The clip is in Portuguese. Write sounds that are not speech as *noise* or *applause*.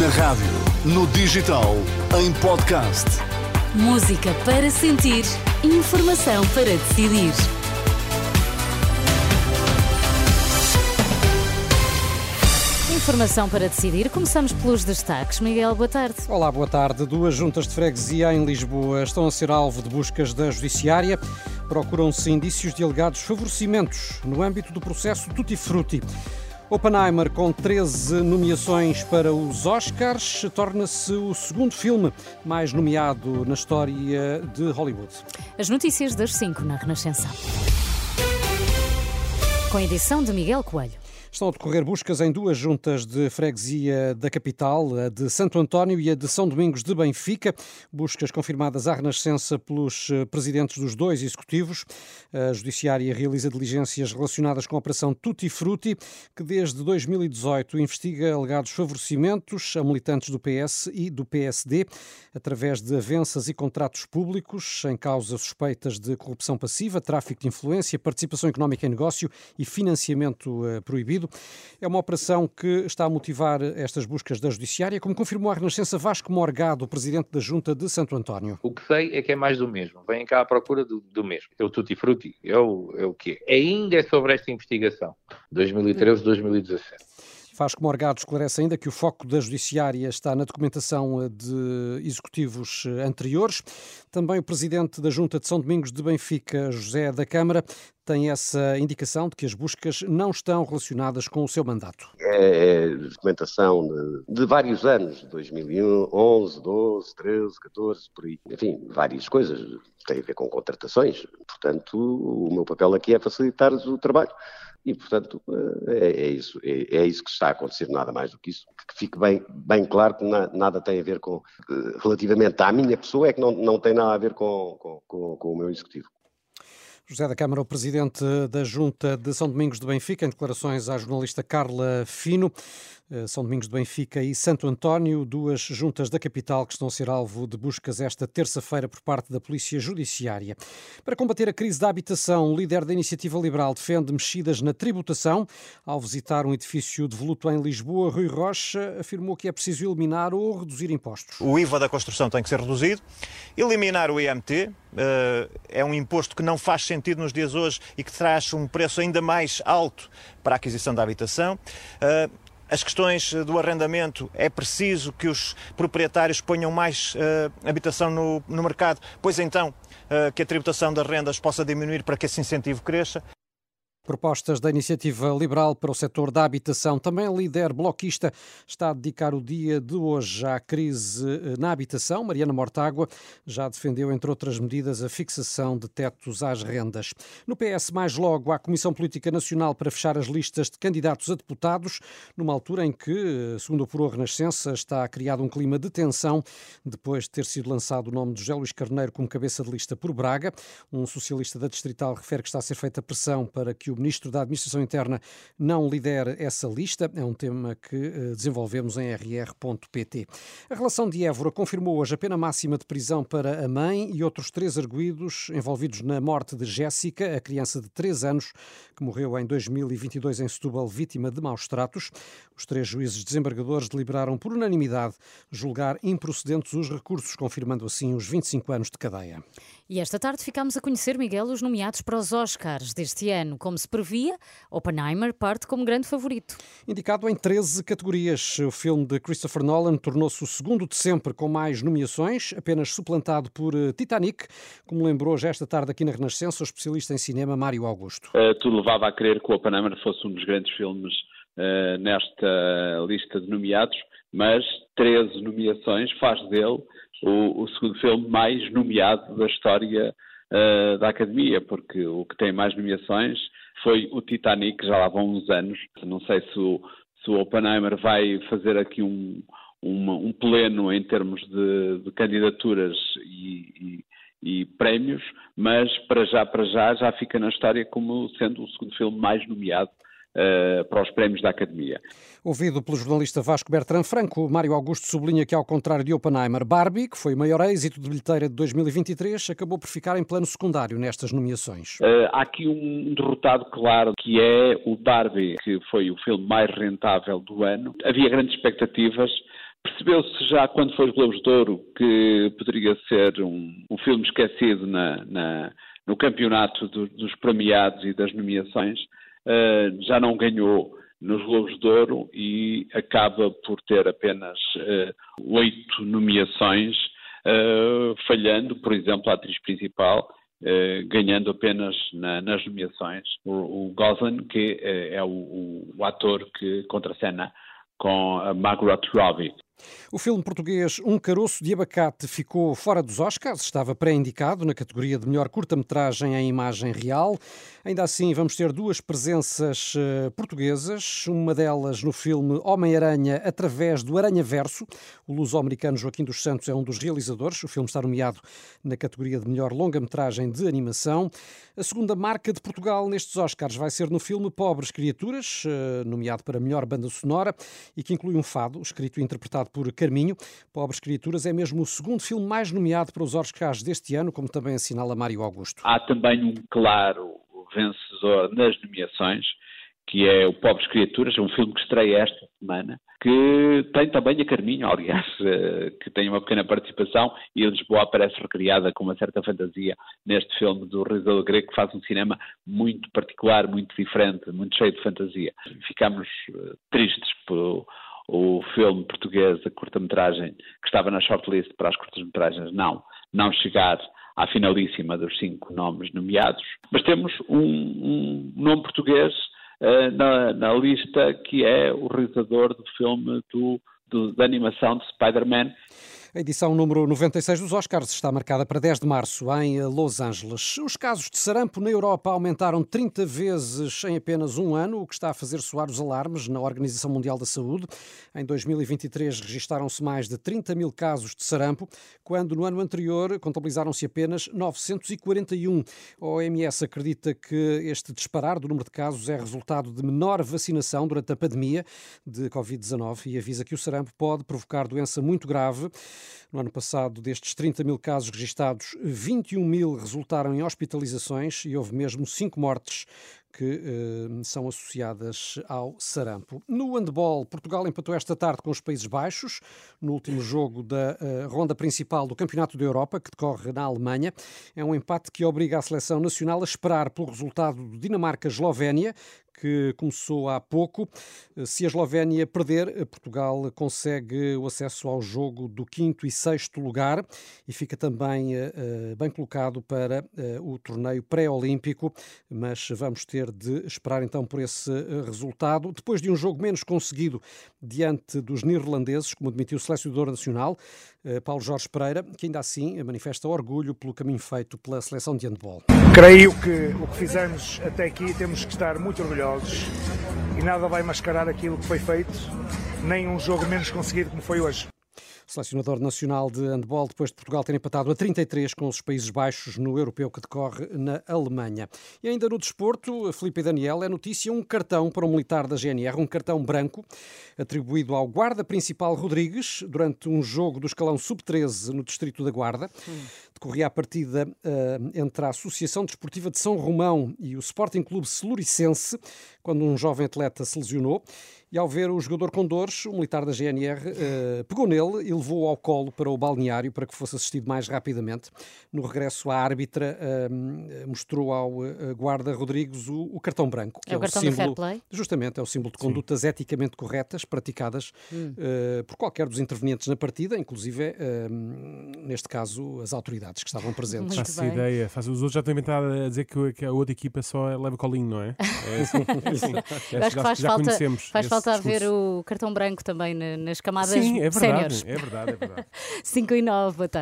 Na rádio, no digital, em podcast. Música para sentir, informação para decidir. Informação para decidir. Começamos pelos destaques. Miguel, boa tarde. Olá, boa tarde. Duas juntas de freguesia em Lisboa estão a ser alvo de buscas da Judiciária. Procuram-se indícios de alegados favorecimentos no âmbito do processo Tutti Frutti. Oppenheimer, com 13 nomeações para os Oscars, torna-se o segundo filme mais nomeado na história de Hollywood. As notícias das 5 na Renascença. Com edição de Miguel Coelho. Estão a decorrer buscas em duas juntas de freguesia da capital, a de Santo António e a de São Domingos de Benfica. Buscas confirmadas à Renascença pelos eh, presidentes dos dois executivos. A Judiciária realiza diligências relacionadas com a Operação Tutti Frutti, que desde 2018 investiga alegados favorecimentos a militantes do PS e do PSD, através de avanças e contratos públicos, em causa suspeitas de corrupção passiva, tráfico de influência, participação económica em negócio e financiamento eh, É uma operação que está a motivar estas buscas da Judiciária, como confirmou a Renascença Vasco Morgado, presidente da Junta de Santo António. O que sei é que é mais do mesmo. Vêm cá à procura do, do mesmo. É o tutti frutti. É o, é o quê? Ainda é sobre esta investigação. 2013-2017. Vasco Morgado esclarece ainda que o foco da Judiciária está na documentação de executivos anteriores. Também o presidente da Junta de São Domingos de Benfica, José da Câmara, tem essa indicação de que as buscas não estão relacionadas com o seu mandato. É, é documentação de, de, vários anos, 2011, 12, 13, 14, por aí. Enfim, várias coisas. Tem a ver com contratações. Portanto, o meu papel aqui é facilitar o trabalho e, portanto, é, é isso. É, é, isso que está a acontecer, nada mais do que isso. Que fique bem, bem claro que na, nada tem a ver com, relativamente à minha pessoa, é que não, não tem nada a ver com, com, com, com o meu executivo. José da Câmara, o presidente da Junta de São Domingos de Benfica, em declarações à jornalista Carla Fino. Eh, São Domingos de Benfica e Santo António, duas juntas da capital que estão a ser alvo de buscas esta terça-feira por parte da Polícia Judiciária. Para combater a crise da habitação, o líder da Iniciativa Liberal defende mexidas na tributação. Ao visitar um edifício devoluto em Lisboa, Rui Rocha afirmou que é preciso eliminar ou reduzir impostos. O IVA da construção tem que ser reduzido, eliminar o IMT, eh, é um imposto que não faz sentido nos dias hoje e que traz um preço ainda mais alto para a aquisição da habitação. Eh, as questões do arrendamento, é preciso que os proprietários ponham mais uh, habitação no, no, mercado, pois então uh, que a tributação das rendas possa diminuir para que esse incentivo cresça. Propostas da iniciativa liberal para o setor da habitação. Também líder bloquista está a dedicar o dia de hoje à crise eh, na habitação. Mariana Mortágua já defendeu, entre outras medidas, a fixação de tetos às rendas. No PS, mais logo, há a Comissão Política Nacional para fechar as listas de candidatos a deputados, numa altura em que, eh, segundo o a Renascença, está criado um clima de tensão depois de ter sido lançado o nome de José Luís Carneiro como cabeça de lista por Braga. Um socialista da Distrital refere que está a ser feita pressão para que o Ministro da Administração Interna não lidera essa lista. É um tema que eh, desenvolvemos em rr.pt. A relação de Évora confirmou hoje a pena máxima de prisão para a mãe e outros três arguídos envolvidos na morte de Jéssica, a criança de 3 anos, que morreu em 2022 em Setúbal, vítima de maus tratos. Os três juízes desembargadores deliberaram por unanimidade julgar improcedentes os recursos, confirmando assim os 25 anos de cadeia. E esta tarde ficamos a conhecer, Miguel, os nomeados para os Oscars deste ano. Como se previa, Oppenheimer parte como grande favorito. Indicado em 13 categorias, o filme de Christopher Nolan tornou-se o segundo de sempre com mais nomeações, apenas suplantado por eh, Titanic, como lembrou já esta tarde aqui na Renascença o especialista em cinema Mário Augusto. Uh, tudo levava a crer que o Oppenheimer fosse um dos grandes filmes uh, nesta lista de nomeados, mas 13 nomeações faz dele o, o segundo filme mais nomeado da história uh, da Academia, porque o que tem mais nomeações foi o Titanic, já lá vão uns anos. Não sei se o, se o Oppenheimer vai fazer aqui um, um, pleno em termos de, de candidaturas e, e, e, prémios, mas para já, para já, já fica na história como sendo o segundo filme mais nomeado uh, para os prémios da Academia. Ouvido pelo jornalista Vasco Bertrand Franco, Mário Augusto sublinha que, ao contrário de Oppenheimer, Barbie, que foi o maior êxito de bilheteira de 2023, acabou por ficar em plano secundário nestas nomeações. Uh, há aqui um derrotado claro, que é o Barbie, que foi o filme mais rentável do ano. Havia grandes expectativas, Percebeu-se já quando foi os Globos de Ouro que poderia ser um, um filme esquecido na, na, no campeonato do, dos premiados e das nomeações. Uh, já não ganhou nos Globos de Ouro e acaba por ter apenas uh, oito nomeações, uh, falhando, por exemplo, a atriz principal, uh, ganhando apenas na, nas nomeações o, o Gosling, que é o, o, ator que contracena com a Margot Robbie. O filme português Um Caroço de Abacate ficou fora dos Oscars, estava pré-indicado na categoria de melhor curta-metragem em imagem real. Ainda assim, vamos ter duas presenças uh, portuguesas, uma delas no filme Homem-Aranha através do Aranha Verso. O luso-americano Joaquim dos Santos é um dos realizadores. O filme está nomeado na categoria de melhor longa-metragem de animação. A segunda marca de Portugal nestes Oscars vai ser no filme Pobres Criaturas, uh, nomeado para melhor banda sonora e que inclui um fado, escrito e interpretado por Carminho. Pobres Criaturas é mesmo o segundo filme mais nomeado para os Oscars deste ano, como também assinala Mário Augusto. Há também um claro vencedor nas nomeações, que é o Pobres Criaturas, é um filme que estreia esta semana, que tem também a Carminho, aliás, eh, que tem uma pequena participação e Lisboa aparece recriada com uma certa fantasia neste filme do realizador grego que faz um cinema muito particular, muito diferente, muito cheio de fantasia. Ficamos eh, tristes por o filme português, a curta-metragem, que estava na shortlist para as curtas-metragens, não, não chegar à finalíssima dos cinco nomes nomeados. Mas temos um, um nome português uh, na, na, lista que é o realizador do filme do, do da animação de Spider-Man a edição número 96 dos Oscars está marcada para 10 de março em Los Angeles. Os casos de sarampo na Europa aumentaram 30 vezes em apenas um ano, o que está a fazer soar os alarmes na Organização Mundial da Saúde. Em 2023 registaram-se mais de 30 mil casos de sarampo, quando no ano anterior contabilizaram-se apenas 941. A OMS acredita que este disparar do número de casos é resultado de menor vacinação durante a pandemia de Covid-19 e avisa que o sarampo pode provocar doença muito grave. No ano passado, destes 30 mil casos registados, 21 mil resultaram em hospitalizações e houve mesmo cinco mortes que uh, são associadas ao sarampo. No handball, Portugal empatou esta tarde com os Países Baixos, no último jogo da uh, ronda principal do Campeonato da Europa, que decorre na Alemanha. É um empate que obriga a seleção nacional a esperar pelo resultado do Dinamarca-Eslovénia, que começou há pouco. Se a Eslovénia perder, Portugal consegue o acesso ao jogo do quinto e sexto lugar e fica também uh, bem colocado para uh, o torneio pré-olímpico, mas vamos ter de esperar então por esse uh, resultado. Depois de um jogo menos conseguido diante dos neerlandeses, como admitiu o selecionador nacional, Paulo Jorge Pereira, que ainda assim manifesta orgulho pelo caminho feito pela seleção de handball. Creio que o que fizemos até aqui temos que estar muito orgulhosos e nada vai mascarar aquilo que foi feito, nem um jogo menos conseguido como foi hoje. Selecionador nacional de handball, depois de Portugal ter empatado a 33 com os Países Baixos no europeu que decorre na Alemanha. E ainda no desporto, Felipe Daniel é notícia um cartão para um militar da GNR, um cartão branco, atribuído ao guarda principal Rodrigues durante um jogo do escalão sub-13 no distrito da Guarda. Hum. Decorria a partida uh, entre a Associação Desportiva de São Romão e o Sporting Clube Celuricense, quando um jovem atleta se lesionou. E ao ver o jogador com dores, o militar da GNR uh, eh, pegou nele e levou-o ao colo para o balneário para que fosse assistido mais rapidamente. No regresso, a árbitra uh, mostrou ao uh, guarda Rodrigues o, o, cartão branco. Que é, é o cartão símbolo, fair play? Justamente, é o símbolo de condutas Sim. eticamente corretas praticadas hum. por qualquer dos intervenientes na partida, inclusive, neste caso, as autoridades que estavam presentes. Faço ideia. Faz, os outros já têm tentado a dizer que, que, a outra equipa só leva colinho, não é? *laughs* É assim. é assim. É, acho que faz já falta, conhecemos. Faz falta falta a ver o cartão branco também nas camadas Sim, é verdade, é verdade, é verdade. *laughs* 5 e 9, boa tarde.